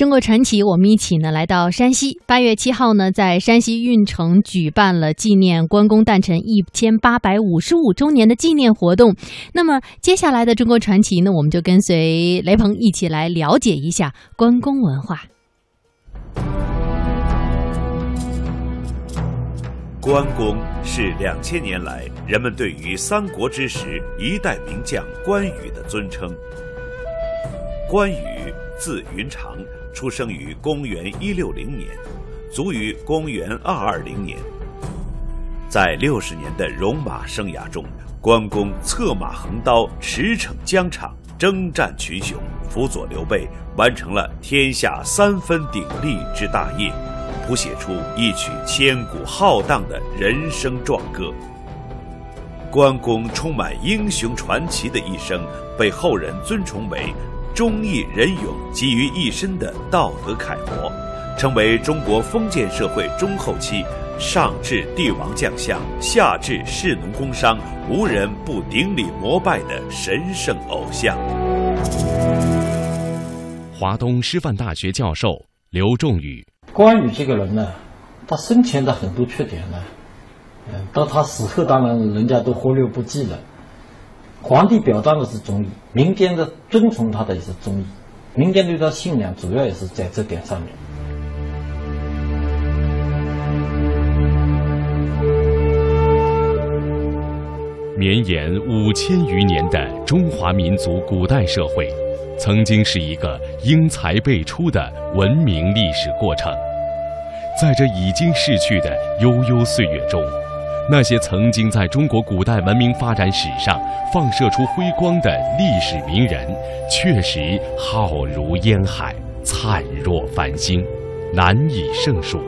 中国传奇，我们一起呢来到山西。八月七号呢，在山西运城举办了纪念关公诞辰一千八百五十五周年的纪念活动。那么接下来的中国传奇呢，我们就跟随雷鹏一起来了解一下关公文化。关公是两千年来人们对于三国之时一代名将关羽的尊称。关羽字云长。出生于公元一六零年，卒于公元二二零年。在六十年的戎马生涯中，关公策马横刀，驰骋疆场，征战群雄，辅佐刘备，完成了天下三分鼎立之大业，谱写出一曲千古浩荡的人生壮歌。关公充满英雄传奇的一生，被后人尊崇为。忠义仁勇集于一身的道德楷模，成为中国封建社会中后期上至帝王将相，下至士农工商，无人不顶礼膜拜的神圣偶像。华东师范大学教授刘仲宇：关羽这个人呢，他生前的很多缺点呢，嗯，到他死后，当然人家都忽略不计了。皇帝表彰的是忠义，民间的尊崇他的也是忠义，民间对他信仰主要也是在这点上面。绵延五千余年的中华民族古代社会，曾经是一个英才辈出的文明历史过程，在这已经逝去的悠悠岁月中。那些曾经在中国古代文明发展史上放射出辉光的历史名人，确实浩如烟海，灿若繁星，难以胜数。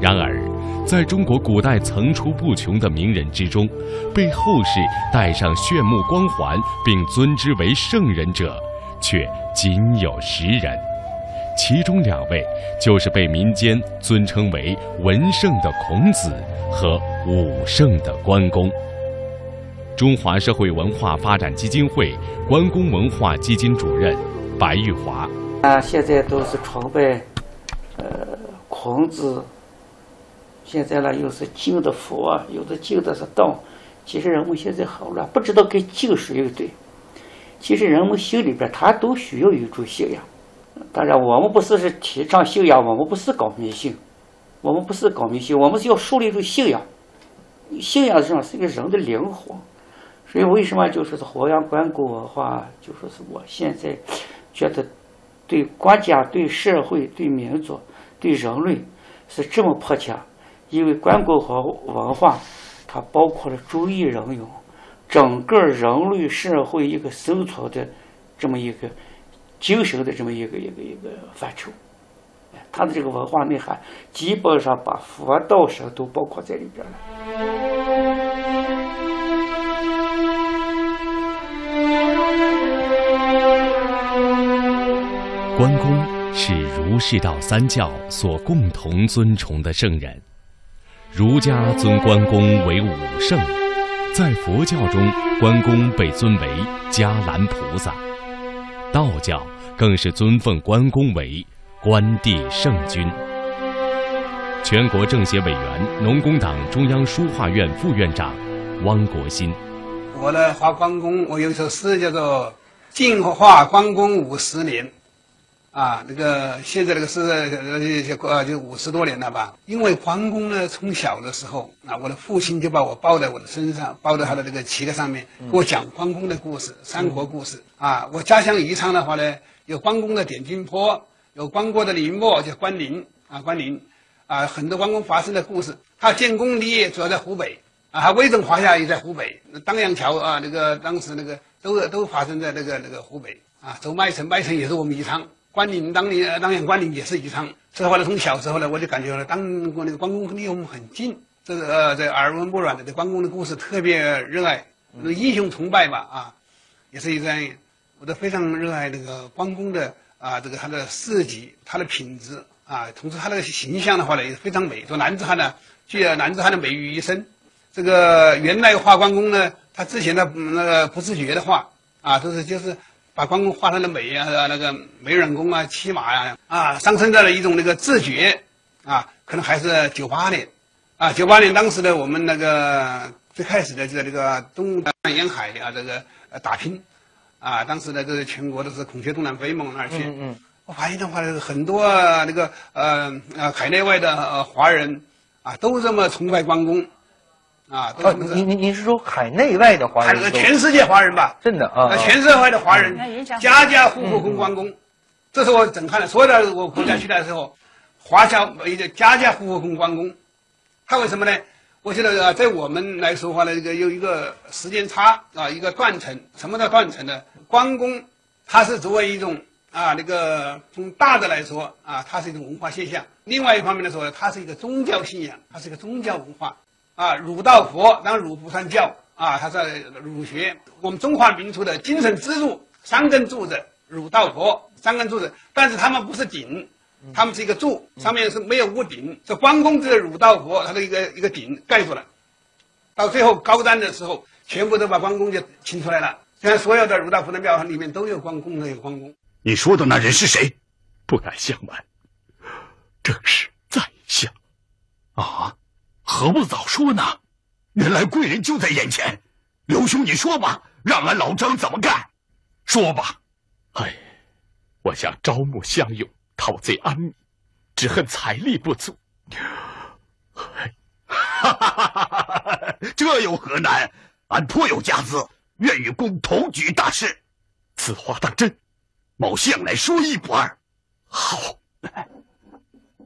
然而，在中国古代层出不穷的名人之中，被后世戴上炫目光环并尊之为圣人者，却仅有十人。其中两位，就是被民间尊称为文圣的孔子和武圣的关公。中华社会文化发展基金会关公文化基金主任白玉华：啊，现在都是崇拜，呃，孔子。现在呢，又是敬的佛，有的敬的是道。其实人们现在好了，不知道该敬谁对。其实人们心里边，他都需要一种信仰。当然，我们不是是提倡信仰，我们不是搞迷信，我们不是搞迷信，我们是要树立一种信仰。信仰上是一个人的灵魂，所以为什么就说是弘扬关公文化，就说是我现在觉得对国家、对社会、对民族、对人类是这么迫切，因为关公和文化它包括了忠义仁勇，整个人类社会一个生存的这么一个。精神的这么一个一个一个范畴，他的这个文化内涵基本上把佛道神都包括在里边了。关公是儒释道三教所共同尊崇的圣人，儒家尊关公为武圣，在佛教中，关公被尊为伽蓝菩萨。道教更是尊奉关公为关帝圣君。全国政协委员、农工党中央书画院副院长汪国新，我呢画关公，我有一首诗叫做《净化关公五十年》。啊，那个现在那个是呃呃就五十多年了吧？因为关公呢，从小的时候，啊，我的父亲就把我抱在我的身上，抱在他的这个旗杆上面，给我讲关公的故事、三国故事。啊，我家乡宜昌的话呢，有关公的点睛坡，有关公的陵墓叫关陵啊，关陵啊，很多关公发生的故事。他建功立业主要在湖北啊，他威震华夏也在湖北，当阳桥啊，那个当时那个都都发生在那个那个湖北啊，走麦城，麦城也是我们宜昌。关岭当年，当年关岭也是宜昌。这话呢，从小时候呢，我就感觉呢，当过那个关公离我们很近，这个呃，这耳闻目染的，对关公的故事特别热爱，那英雄崇拜吧，啊，也是一个，我都非常热爱那个关公的啊，这个他的事迹，他的品质啊，同时他那个形象的话呢，也非常美。说男子汉呢，具有男子汉的美于一身。这个原来画关公呢，他之前的那个不自觉的画啊，都是就是。把关公画成了美啊，那个美人宫啊，骑马呀，啊，上升到了一种那个自觉，啊，可能还是九八年，啊，九八年当时呢，我们那个最开始的就在这个东南沿海啊，这个呃打拼，啊，当时呢，这是全国都是孔雀东南飞嘛，那儿去，嗯嗯，我发现的话，很多那个呃呃海内外的呃华人啊，都这么崇拜关公。啊，哦，您您您是说海内外的华人？全世界华人吧，真的啊，全社会的华人，家家户户供关公，这是我震撼的。所有的我国家去的时候，华侨一个家家户户供关公，他为什么呢？我觉得啊，在我们来说话呢，这个有一个时间差啊，一个断层。什么叫断层呢？关公它是作为一种啊，那个从大的来说啊，它是一种文化现象；另外一方面来说，它是一个宗教信仰，它是一个宗教文化。啊，儒道佛，当然儒不算教啊，它是儒学。我们中华民族的精神支柱，三根柱子，儒道佛三根柱子，但是他们不是顶，他们是一个柱，上面是没有屋顶。是关公这个儒道佛，他的一个一个顶盖住了。到最后高瞻的时候，全部都把关公就请出来了。现在所有的儒道佛的庙里面都有关公，都有关公。你说的那人是谁？不敢相瞒，正是。何不早说呢？原来贵人就在眼前，刘兄，你说吧，让俺老张怎么干？说吧。哎，我想招募乡勇，讨贼安民，只恨财力不足。哈哈哈哈哈！这有何难？俺颇有家资，愿与公同举大事。此话当真？某向来说一不二。好。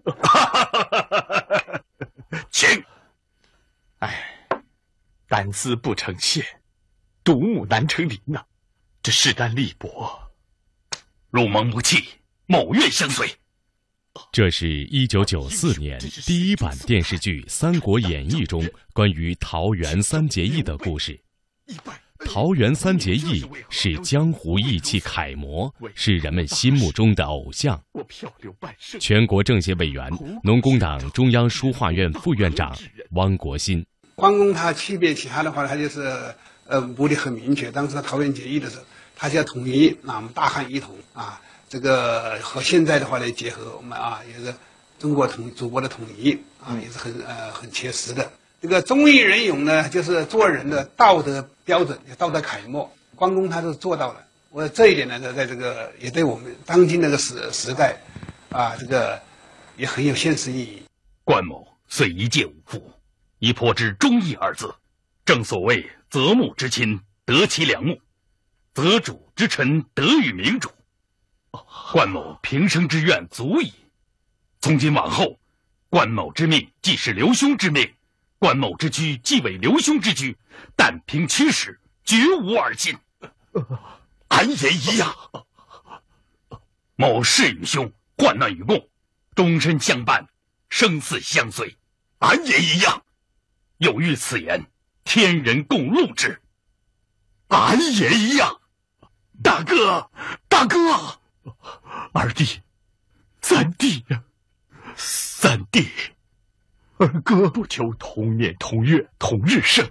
请。哎，胆丝不成线，独木难成林呐！这势单力薄，入盟不弃，某愿相随。这是一九九四年第一版电视剧《三国演义》中关于桃园三结义的故事。桃园三结义是江湖义气楷模，是人们心目中的偶像。全国政协委员、农工党中央书画院副院长汪国新。关公他区别其他的话，他就是呃目的很明确。当时他桃园结义的时候，他就要统一啊，我们大汉一统啊，这个和现在的话来结合，我们啊也是中国统祖国的统一啊，也是很呃很切实的。这个忠义仁勇呢，就是做人的道德标准，道德楷模。关公他是做到了。我这一点呢，在在这个也对我们当今那个时时代啊，这个也很有现实意义。关某虽一介武夫。亦颇知忠义二字，正所谓择木之亲得其良木，择主之臣得与明主。关某平生之愿足矣。从今往后，关某之命既是刘兄之命，关某之居既为刘兄之居，但凭驱使，绝无二心。俺也一样。某誓与兄患难与共，终身相伴，生死相随。俺也一样。有遇此言，天人共戮之。俺也一样。大哥，大哥，二弟，三弟呀，三弟，二哥不求同年同月同日生，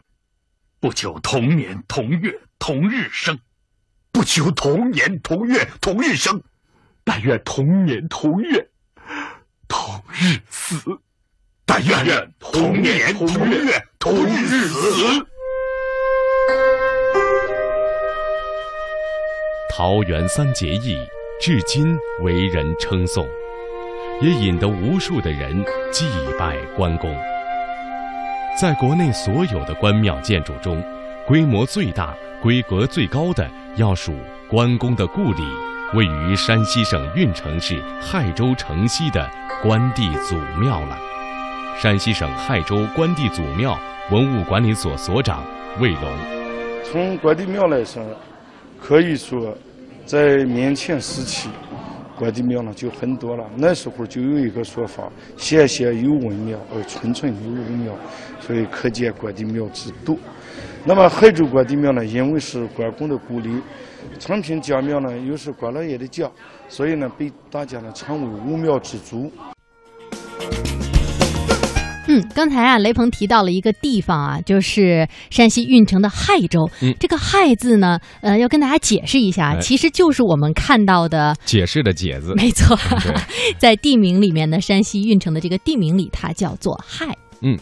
不求同年同月同日生，不求同年同月同日生，但愿同年同月同日死。但愿同年同月同日死。桃园三结义至今为人称颂，也引得无数的人祭拜关公。在国内所有的关庙建筑中，规模最大、规格最高的要数关公的故里，位于山西省运城市亥州城西的关帝祖庙了。山西省亥州关帝祖庙文物管理所所长魏龙：从关帝庙来说，可以说，在明清时期，关帝庙呢就很多了。那时候就有一个说法：“县县有文庙，而村村有文庙。”所以可见关帝庙之多。那么亥州关帝庙呢，因为是关公的故里，昌平家庙呢又是关老爷的家，所以呢被大家呢称为五庙之祖。嗯，刚才啊，雷鹏提到了一个地方啊，就是山西运城的亥州。嗯，这个亥字呢，呃，要跟大家解释一下，哎其实就是我们看到的。解释的解字，没错，在地名里面呢，山西运城的这个地名里，它叫做亥。嗯，